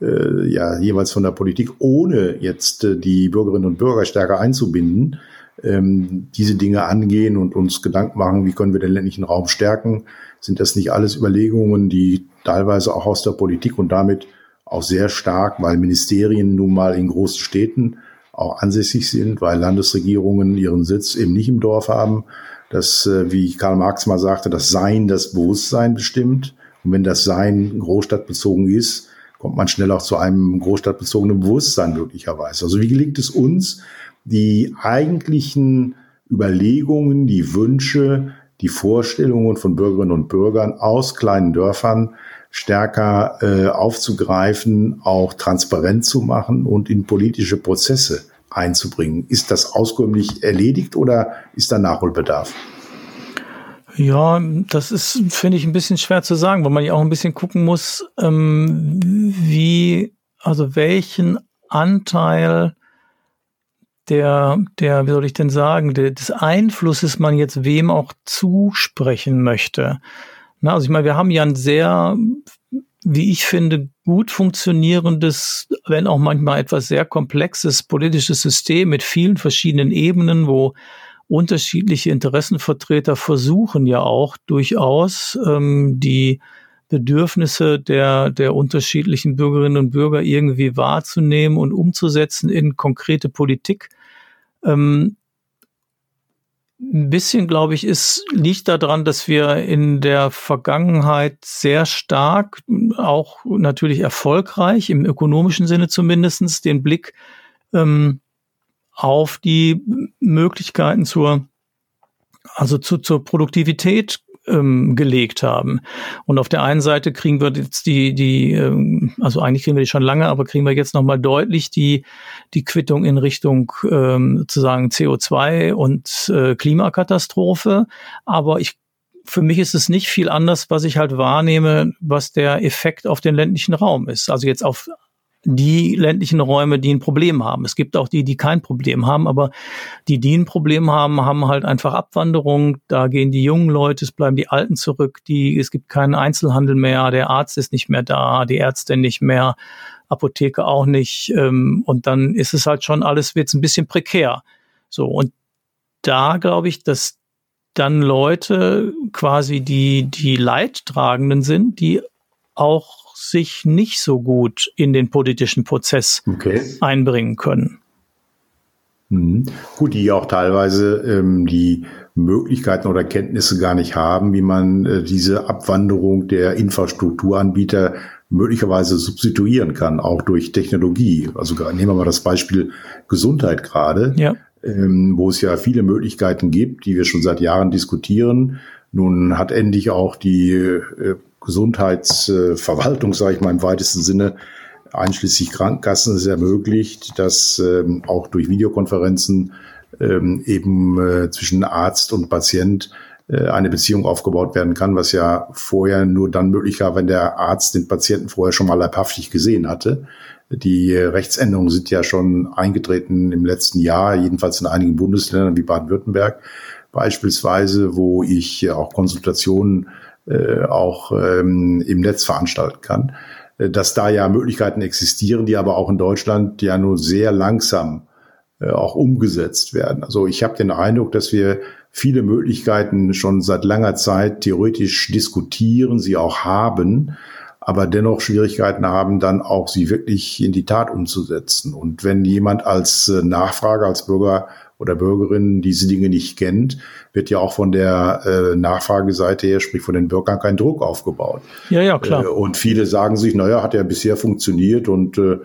äh, ja jeweils von der Politik, ohne jetzt äh, die Bürgerinnen und Bürger stärker einzubinden, ähm, diese Dinge angehen und uns Gedanken machen, wie können wir den ländlichen Raum stärken? Sind das nicht alles Überlegungen, die teilweise auch aus der Politik und damit auch sehr stark, weil Ministerien nun mal in großen Städten auch ansässig sind, weil Landesregierungen ihren Sitz eben nicht im Dorf haben, dass, äh, wie Karl Marx mal sagte, das Sein das Bewusstsein bestimmt. Und wenn das Sein großstadtbezogen ist, kommt man schnell auch zu einem großstadtbezogenen Bewusstsein möglicherweise. Also wie gelingt es uns, die eigentlichen Überlegungen, die Wünsche, die Vorstellungen von Bürgerinnen und Bürgern aus kleinen Dörfern stärker äh, aufzugreifen, auch transparent zu machen und in politische Prozesse einzubringen. Ist das auskömmlich erledigt oder ist da Nachholbedarf? Ja, das ist, finde ich, ein bisschen schwer zu sagen, weil man ja auch ein bisschen gucken muss, ähm, wie, also welchen Anteil der, der, wie soll ich denn sagen, der, des Einflusses man jetzt wem auch zusprechen möchte. Na, also ich meine, wir haben ja ein sehr wie ich finde, gut funktionierendes, wenn auch manchmal etwas sehr komplexes politisches System mit vielen verschiedenen Ebenen, wo unterschiedliche Interessenvertreter versuchen ja auch durchaus ähm, die Bedürfnisse der, der unterschiedlichen Bürgerinnen und Bürger irgendwie wahrzunehmen und umzusetzen in konkrete Politik. Ähm, ein bisschen, glaube ich, ist, liegt daran, dass wir in der Vergangenheit sehr stark, auch natürlich erfolgreich, im ökonomischen Sinne zumindestens den Blick ähm, auf die Möglichkeiten zur, also zu, zur Produktivität ähm, gelegt haben. Und auf der einen Seite kriegen wir jetzt die, die, ähm, also eigentlich kriegen wir die schon lange, aber kriegen wir jetzt nochmal deutlich die, die Quittung in Richtung ähm, sozusagen CO2 und äh, Klimakatastrophe. Aber ich für mich ist es nicht viel anders, was ich halt wahrnehme, was der Effekt auf den ländlichen Raum ist. Also jetzt auf die ländlichen Räume, die ein Problem haben. Es gibt auch die, die kein Problem haben, aber die, die ein Problem haben, haben halt einfach Abwanderung. Da gehen die jungen Leute, es bleiben die Alten zurück, die, es gibt keinen Einzelhandel mehr, der Arzt ist nicht mehr da, die Ärzte nicht mehr, Apotheke auch nicht. Ähm, und dann ist es halt schon alles, wird ein bisschen prekär. So, und da glaube ich, dass dann Leute quasi die, die Leidtragenden sind, die auch sich nicht so gut in den politischen Prozess okay. einbringen können. Mhm. Gut, die auch teilweise ähm, die Möglichkeiten oder Kenntnisse gar nicht haben, wie man äh, diese Abwanderung der Infrastrukturanbieter möglicherweise substituieren kann, auch durch Technologie. Also nehmen wir mal das Beispiel Gesundheit gerade, ja. ähm, wo es ja viele Möglichkeiten gibt, die wir schon seit Jahren diskutieren. Nun hat endlich auch die äh, Gesundheitsverwaltung, sage ich mal im weitesten Sinne, einschließlich Krankenkassen es ermöglicht, dass ähm, auch durch Videokonferenzen ähm, eben äh, zwischen Arzt und Patient äh, eine Beziehung aufgebaut werden kann, was ja vorher nur dann möglich war, wenn der Arzt den Patienten vorher schon mal leibhaftig gesehen hatte. Die Rechtsänderungen sind ja schon eingetreten im letzten Jahr, jedenfalls in einigen Bundesländern wie Baden-Württemberg beispielsweise, wo ich auch Konsultationen äh, auch ähm, im Netz veranstalten kann, äh, dass da ja Möglichkeiten existieren, die aber auch in Deutschland ja nur sehr langsam äh, auch umgesetzt werden. Also ich habe den Eindruck, dass wir viele Möglichkeiten schon seit langer Zeit theoretisch diskutieren, sie auch haben, aber dennoch Schwierigkeiten haben, dann auch sie wirklich in die Tat umzusetzen. Und wenn jemand als äh, Nachfrager, als Bürger oder Bürgerin diese Dinge nicht kennt, wird ja auch von der äh, Nachfrageseite her, sprich von den Bürgern, kein Druck aufgebaut. Ja, ja, klar. Äh, und viele sagen sich, naja, hat ja bisher funktioniert und äh, äh,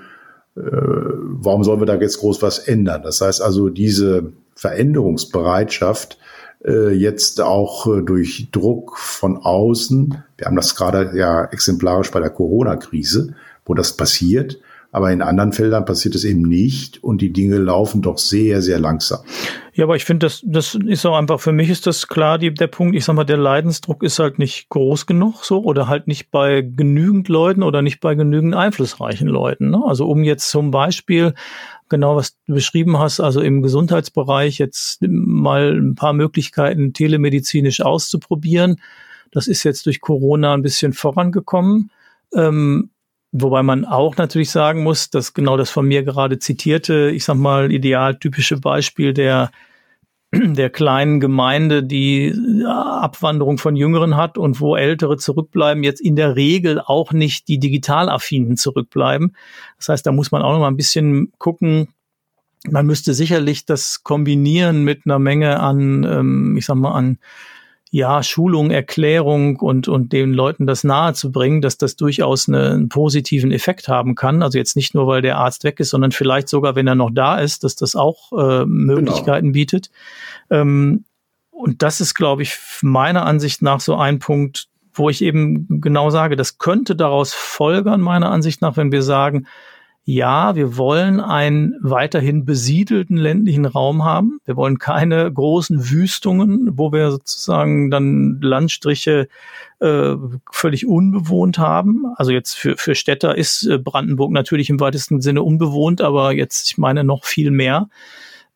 warum sollen wir da jetzt groß was ändern? Das heißt also, diese Veränderungsbereitschaft äh, jetzt auch äh, durch Druck von außen, wir haben das gerade ja exemplarisch bei der Corona-Krise, wo das passiert, aber in anderen Feldern passiert es eben nicht und die Dinge laufen doch sehr, sehr langsam. Ja, aber ich finde, das, das ist auch einfach, für mich ist das klar, die, der Punkt, ich sag mal, der Leidensdruck ist halt nicht groß genug so oder halt nicht bei genügend Leuten oder nicht bei genügend einflussreichen Leuten. Ne? Also um jetzt zum Beispiel genau was du beschrieben hast, also im Gesundheitsbereich jetzt mal ein paar Möglichkeiten telemedizinisch auszuprobieren. Das ist jetzt durch Corona ein bisschen vorangekommen. Ähm, Wobei man auch natürlich sagen muss, dass genau das von mir gerade zitierte, ich sag mal, idealtypische Beispiel der, der kleinen Gemeinde, die Abwanderung von Jüngeren hat und wo Ältere zurückbleiben, jetzt in der Regel auch nicht die Digitalaffinen zurückbleiben. Das heißt, da muss man auch noch mal ein bisschen gucken. Man müsste sicherlich das kombinieren mit einer Menge an, ähm, ich sag mal, an ja, Schulung, Erklärung und, und den Leuten das nahe zu bringen, dass das durchaus eine, einen positiven Effekt haben kann. Also jetzt nicht nur, weil der Arzt weg ist, sondern vielleicht sogar, wenn er noch da ist, dass das auch äh, Möglichkeiten genau. bietet. Ähm, und das ist, glaube ich, meiner Ansicht nach so ein Punkt, wo ich eben genau sage, das könnte daraus folgern, meiner Ansicht nach, wenn wir sagen, ja, wir wollen einen weiterhin besiedelten ländlichen Raum haben. Wir wollen keine großen Wüstungen, wo wir sozusagen dann Landstriche äh, völlig unbewohnt haben. Also jetzt für, für Städter ist äh, Brandenburg natürlich im weitesten Sinne unbewohnt, aber jetzt, ich meine, noch viel mehr.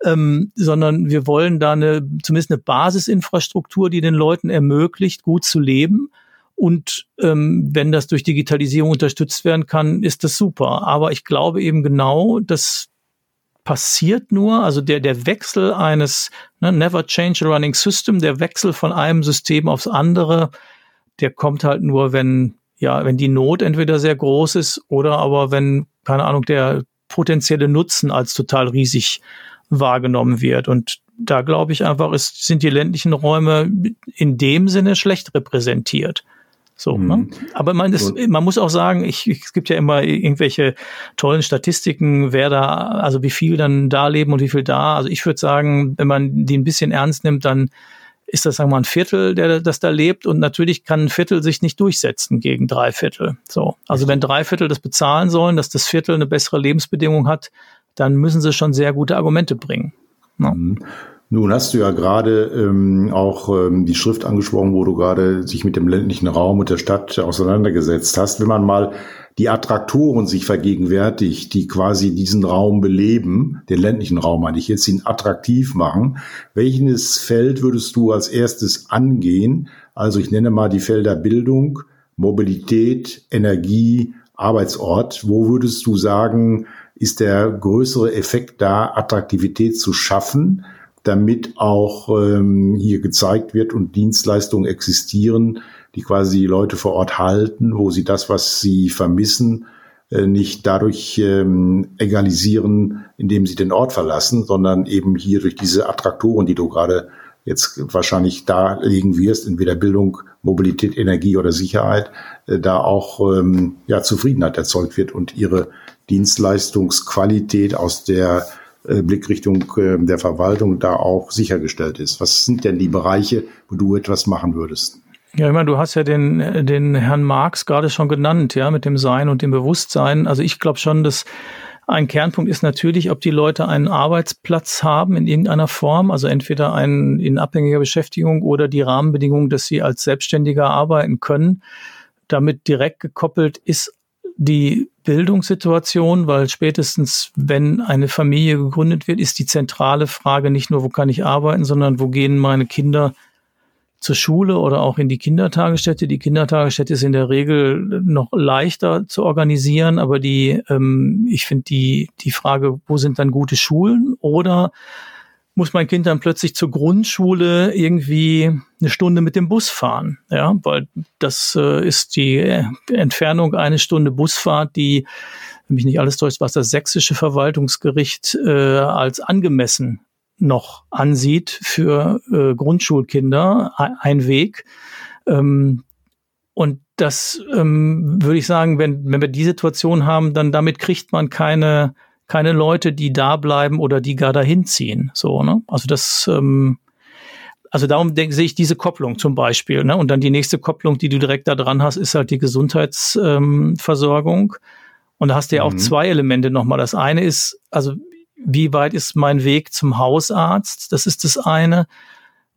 Ähm, sondern wir wollen da eine, zumindest eine Basisinfrastruktur, die den Leuten ermöglicht, gut zu leben und ähm, wenn das durch Digitalisierung unterstützt werden kann, ist das super. Aber ich glaube eben genau, das passiert nur, also der, der Wechsel eines ne, Never Change a Running System, der Wechsel von einem System aufs andere, der kommt halt nur, wenn, ja, wenn die Not entweder sehr groß ist oder aber wenn, keine Ahnung, der potenzielle Nutzen als total riesig wahrgenommen wird. Und da glaube ich einfach, ist, sind die ländlichen Räume in dem Sinne schlecht repräsentiert. So, mhm. ne? Aber man, ist, man muss auch sagen, ich, es gibt ja immer irgendwelche tollen Statistiken, wer da, also wie viel dann da leben und wie viel da. Also ich würde sagen, wenn man die ein bisschen ernst nimmt, dann ist das, sagen wir mal, ein Viertel, der das da lebt. Und natürlich kann ein Viertel sich nicht durchsetzen gegen drei Viertel. So. Also wenn drei Viertel das bezahlen sollen, dass das Viertel eine bessere Lebensbedingung hat, dann müssen sie schon sehr gute Argumente bringen. Ne? Mhm. Nun hast du ja gerade ähm, auch ähm, die Schrift angesprochen, wo du gerade sich mit dem ländlichen Raum und der Stadt auseinandergesetzt hast. Wenn man mal die Attraktoren sich vergegenwärtigt, die quasi diesen Raum beleben, den ländlichen Raum meine ich jetzt, ihn attraktiv machen, welches Feld würdest du als erstes angehen? Also ich nenne mal die Felder Bildung, Mobilität, Energie, Arbeitsort. Wo würdest du sagen, ist der größere Effekt da, Attraktivität zu schaffen? Damit auch ähm, hier gezeigt wird und Dienstleistungen existieren, die quasi die Leute vor Ort halten, wo sie das, was sie vermissen, äh, nicht dadurch ähm, egalisieren, indem sie den Ort verlassen, sondern eben hier durch diese Attraktoren, die du gerade jetzt wahrscheinlich darlegen wirst, entweder Bildung, Mobilität, Energie oder Sicherheit, äh, da auch ähm, ja, Zufriedenheit erzeugt wird und ihre Dienstleistungsqualität aus der Blickrichtung äh, der Verwaltung da auch sichergestellt ist. Was sind denn die Bereiche, wo du etwas machen würdest? Ja, ich meine, du hast ja den, den Herrn Marx gerade schon genannt, ja, mit dem Sein und dem Bewusstsein. Also ich glaube schon, dass ein Kernpunkt ist natürlich, ob die Leute einen Arbeitsplatz haben in irgendeiner Form, also entweder einen in abhängiger Beschäftigung oder die Rahmenbedingungen, dass sie als Selbstständiger arbeiten können. Damit direkt gekoppelt ist die Bildungssituation, weil spätestens, wenn eine Familie gegründet wird, ist die zentrale Frage nicht nur, wo kann ich arbeiten, sondern wo gehen meine Kinder zur Schule oder auch in die Kindertagesstätte. Die Kindertagesstätte ist in der Regel noch leichter zu organisieren, aber die, ähm, ich finde die, die Frage, wo sind dann gute Schulen oder muss mein Kind dann plötzlich zur Grundschule irgendwie eine Stunde mit dem Bus fahren, ja, weil das äh, ist die äh, Entfernung eine Stunde Busfahrt, die, wenn mich nicht alles täuscht, was das sächsische Verwaltungsgericht äh, als angemessen noch ansieht für äh, Grundschulkinder, ein Weg. Ähm, und das ähm, würde ich sagen, wenn, wenn wir die Situation haben, dann damit kriegt man keine keine Leute, die da bleiben oder die gar dahin ziehen. So, ne? Also das, ähm, also darum denke, sehe ich diese Kopplung zum Beispiel. Ne? Und dann die nächste Kopplung, die du direkt da dran hast, ist halt die Gesundheitsversorgung. Ähm, und da hast du ja auch mhm. zwei Elemente nochmal. Das eine ist, also wie weit ist mein Weg zum Hausarzt? Das ist das eine.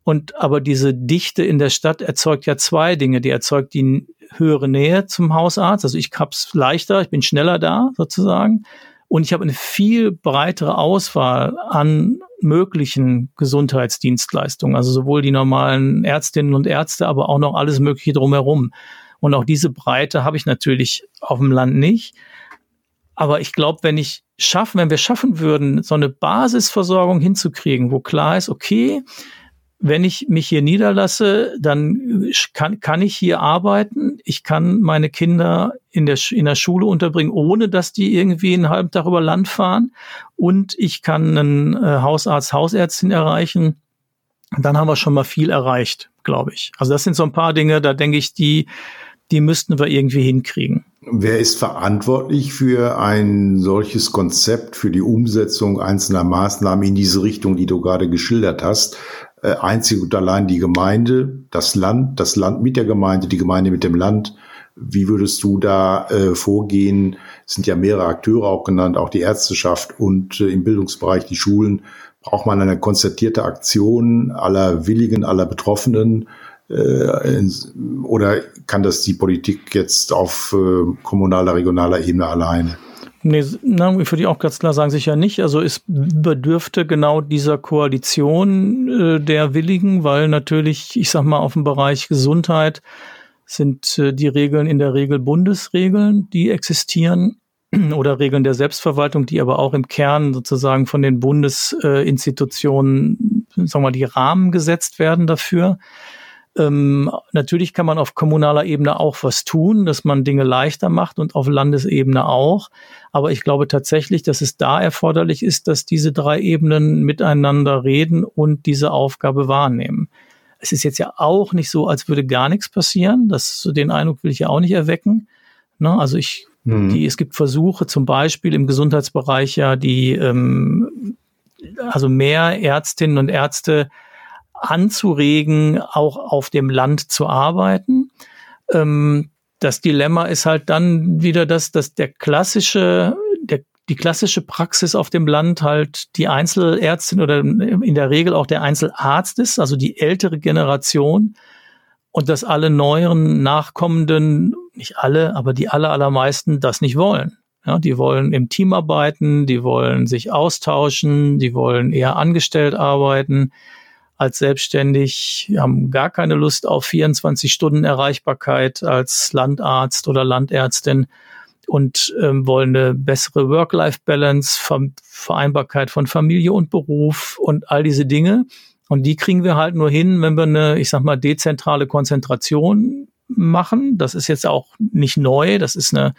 Und aber diese Dichte in der Stadt erzeugt ja zwei Dinge. Die erzeugt die höhere Nähe zum Hausarzt. Also ich hab's leichter, ich bin schneller da sozusagen. Und ich habe eine viel breitere Auswahl an möglichen Gesundheitsdienstleistungen, also sowohl die normalen Ärztinnen und Ärzte, aber auch noch alles Mögliche drumherum. Und auch diese Breite habe ich natürlich auf dem Land nicht. Aber ich glaube, wenn ich schaffen, wenn wir schaffen würden, so eine Basisversorgung hinzukriegen, wo klar ist, okay, wenn ich mich hier niederlasse, dann kann, kann ich hier arbeiten. Ich kann meine Kinder in der, in der Schule unterbringen, ohne dass die irgendwie einen halben Tag über Land fahren. Und ich kann einen äh, Hausarzt, Hausärztin erreichen. Dann haben wir schon mal viel erreicht, glaube ich. Also das sind so ein paar Dinge, da denke ich, die, die müssten wir irgendwie hinkriegen. Wer ist verantwortlich für ein solches Konzept, für die Umsetzung einzelner Maßnahmen in diese Richtung, die du gerade geschildert hast? Äh, einzig und allein die Gemeinde, das Land, das Land mit der Gemeinde, die Gemeinde mit dem Land. Wie würdest du da äh, vorgehen? Es sind ja mehrere Akteure auch genannt, auch die Ärzteschaft und äh, im Bildungsbereich die Schulen. Braucht man eine konzertierte Aktion aller Willigen, aller Betroffenen? Äh, oder kann das die Politik jetzt auf äh, kommunaler, regionaler Ebene alleine? Nee, na, ich würde auch ganz klar sagen, sicher nicht. Also es bedürfte genau dieser Koalition äh, der Willigen, weil natürlich, ich sag mal, auf dem Bereich Gesundheit sind äh, die Regeln in der Regel Bundesregeln, die existieren. oder Regeln der Selbstverwaltung, die aber auch im Kern sozusagen von den Bundesinstitutionen, sagen wir mal, die Rahmen gesetzt werden dafür. Ähm, natürlich kann man auf kommunaler Ebene auch was tun, dass man Dinge leichter macht und auf Landesebene auch. Aber ich glaube tatsächlich, dass es da erforderlich ist, dass diese drei Ebenen miteinander reden und diese Aufgabe wahrnehmen. Es ist jetzt ja auch nicht so, als würde gar nichts passieren. Das, den Eindruck will ich ja auch nicht erwecken. Ne? Also ich, mhm. die, es gibt Versuche, zum Beispiel im Gesundheitsbereich ja, die ähm, also mehr Ärztinnen und Ärzte anzuregen, auch auf dem Land zu arbeiten. Ähm, das Dilemma ist halt dann wieder das, dass der klassische, der, die klassische Praxis auf dem Land halt die Einzelärztin oder in der Regel auch der Einzelarzt ist, also die ältere Generation und dass alle neueren Nachkommenden, nicht alle, aber die aller, allermeisten das nicht wollen. Ja, die wollen im Team arbeiten, die wollen sich austauschen, die wollen eher angestellt arbeiten als selbstständig, haben gar keine Lust auf 24 Stunden Erreichbarkeit als Landarzt oder Landärztin und ähm, wollen eine bessere Work-Life-Balance, Vereinbarkeit von Familie und Beruf und all diese Dinge. Und die kriegen wir halt nur hin, wenn wir eine, ich sag mal, dezentrale Konzentration machen. Das ist jetzt auch nicht neu. Das ist eine,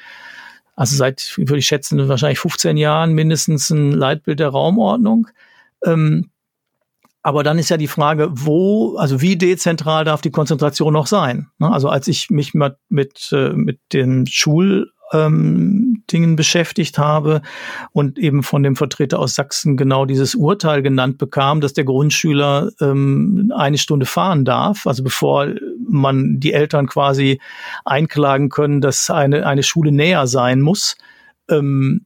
also seit, würde ich schätzen, wahrscheinlich 15 Jahren mindestens ein Leitbild der Raumordnung. Ähm, aber dann ist ja die Frage, wo, also wie dezentral darf die Konzentration noch sein? Ne? Also als ich mich mit, mit, äh, mit den Schul ähm, beschäftigt habe und eben von dem Vertreter aus Sachsen genau dieses Urteil genannt bekam, dass der Grundschüler ähm, eine Stunde fahren darf, also bevor man die Eltern quasi einklagen können, dass eine, eine Schule näher sein muss. Ähm,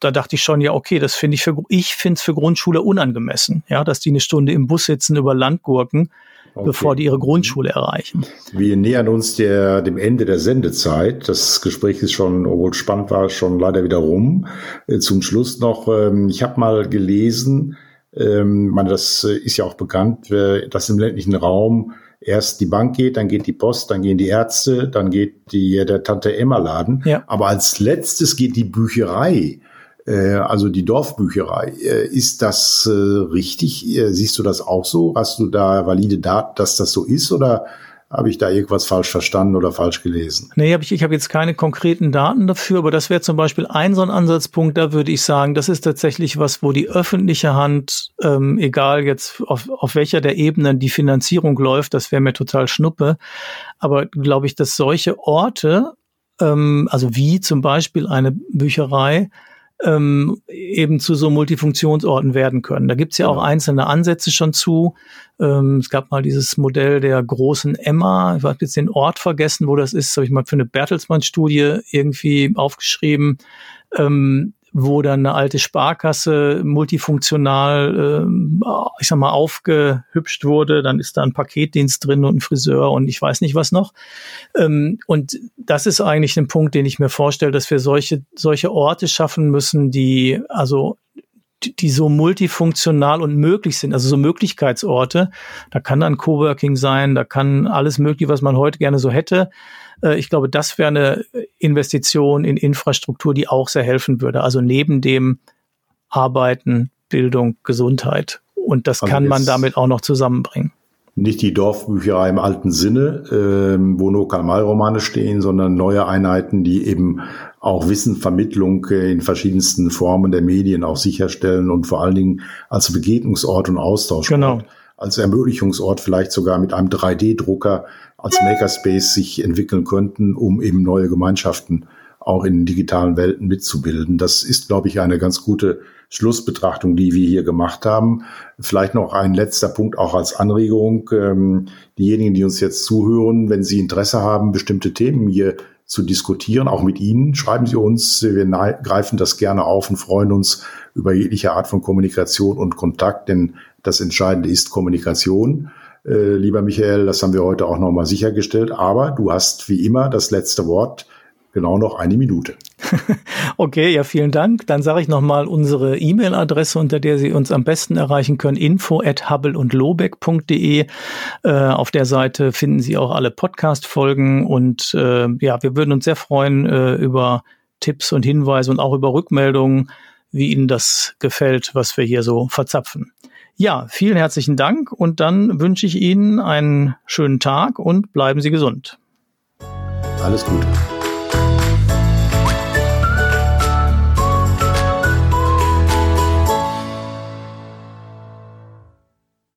da dachte ich schon, ja, okay, das finde ich für, ich finde es für Grundschule unangemessen, ja, dass die eine Stunde im Bus sitzen über Landgurken, okay. bevor die ihre Grundschule erreichen. Wir nähern uns der, dem Ende der Sendezeit. Das Gespräch ist schon, obwohl spannend war, schon leider wieder rum. Äh, zum Schluss noch, ähm, ich habe mal gelesen, ähm, man, das äh, ist ja auch bekannt, dass im ländlichen Raum erst die Bank geht, dann geht die Post, dann gehen die Ärzte, dann geht die, der Tante Emma Laden. Ja. Aber als letztes geht die Bücherei, äh, also die Dorfbücherei. Äh, ist das äh, richtig? Äh, siehst du das auch so? Hast du da valide Daten, dass das so ist oder habe ich da irgendwas falsch verstanden oder falsch gelesen? Nee, hab ich, ich habe jetzt keine konkreten Daten dafür, aber das wäre zum Beispiel ein so ein Ansatzpunkt, da würde ich sagen, das ist tatsächlich was, wo die öffentliche Hand, ähm, egal jetzt auf, auf welcher der Ebenen die Finanzierung läuft, das wäre mir total schnuppe. Aber glaube ich, dass solche Orte, ähm, also wie zum Beispiel eine Bücherei, ähm, eben zu so Multifunktionsorten werden können. Da gibt's ja auch genau. einzelne Ansätze schon zu. Ähm, es gab mal dieses Modell der großen Emma, ich habe jetzt den Ort vergessen, wo das ist, habe ich mal für eine Bertelsmann-Studie irgendwie aufgeschrieben. Ähm, wo dann eine alte Sparkasse multifunktional, äh, ich sag mal, aufgehübscht wurde. Dann ist da ein Paketdienst drin und ein Friseur und ich weiß nicht was noch. Ähm, und das ist eigentlich ein Punkt, den ich mir vorstelle, dass wir solche, solche Orte schaffen müssen, die also die so multifunktional und möglich sind, also so Möglichkeitsorte. Da kann dann Coworking sein, da kann alles möglich, was man heute gerne so hätte. Äh, ich glaube, das wäre eine Investition in Infrastruktur, die auch sehr helfen würde. Also neben dem Arbeiten, Bildung, Gesundheit. Und das also kann man damit auch noch zusammenbringen. Nicht die Dorfbücherei im alten Sinne, ähm, wo nur Karl-May-Romane stehen, sondern neue Einheiten, die eben auch Wissenvermittlung äh, in verschiedensten Formen der Medien auch sicherstellen und vor allen Dingen als Begegnungsort und Austauschort. Genau. Als Ermöglichungsort vielleicht sogar mit einem 3D-Drucker als Makerspace sich entwickeln könnten, um eben neue Gemeinschaften auch in digitalen Welten mitzubilden. Das ist, glaube ich, eine ganz gute Schlussbetrachtung, die wir hier gemacht haben. Vielleicht noch ein letzter Punkt auch als Anregung. Ähm, diejenigen, die uns jetzt zuhören, wenn Sie Interesse haben, bestimmte Themen hier zu diskutieren, auch mit Ihnen, schreiben Sie uns. Wir greifen das gerne auf und freuen uns über jegliche Art von Kommunikation und Kontakt, denn das Entscheidende ist Kommunikation. Äh, lieber Michael, das haben wir heute auch nochmal sichergestellt. Aber du hast wie immer das letzte Wort. Genau noch eine Minute. okay, ja, vielen Dank. Dann sage ich nochmal unsere E-Mail-Adresse, unter der Sie uns am besten erreichen können, info at hubble und lobeck.de. Äh, auf der Seite finden Sie auch alle Podcast-Folgen und äh, ja, wir würden uns sehr freuen äh, über Tipps und Hinweise und auch über Rückmeldungen, wie Ihnen das gefällt, was wir hier so verzapfen. Ja, vielen herzlichen Dank und dann wünsche ich Ihnen einen schönen Tag und bleiben Sie gesund. Alles Gute.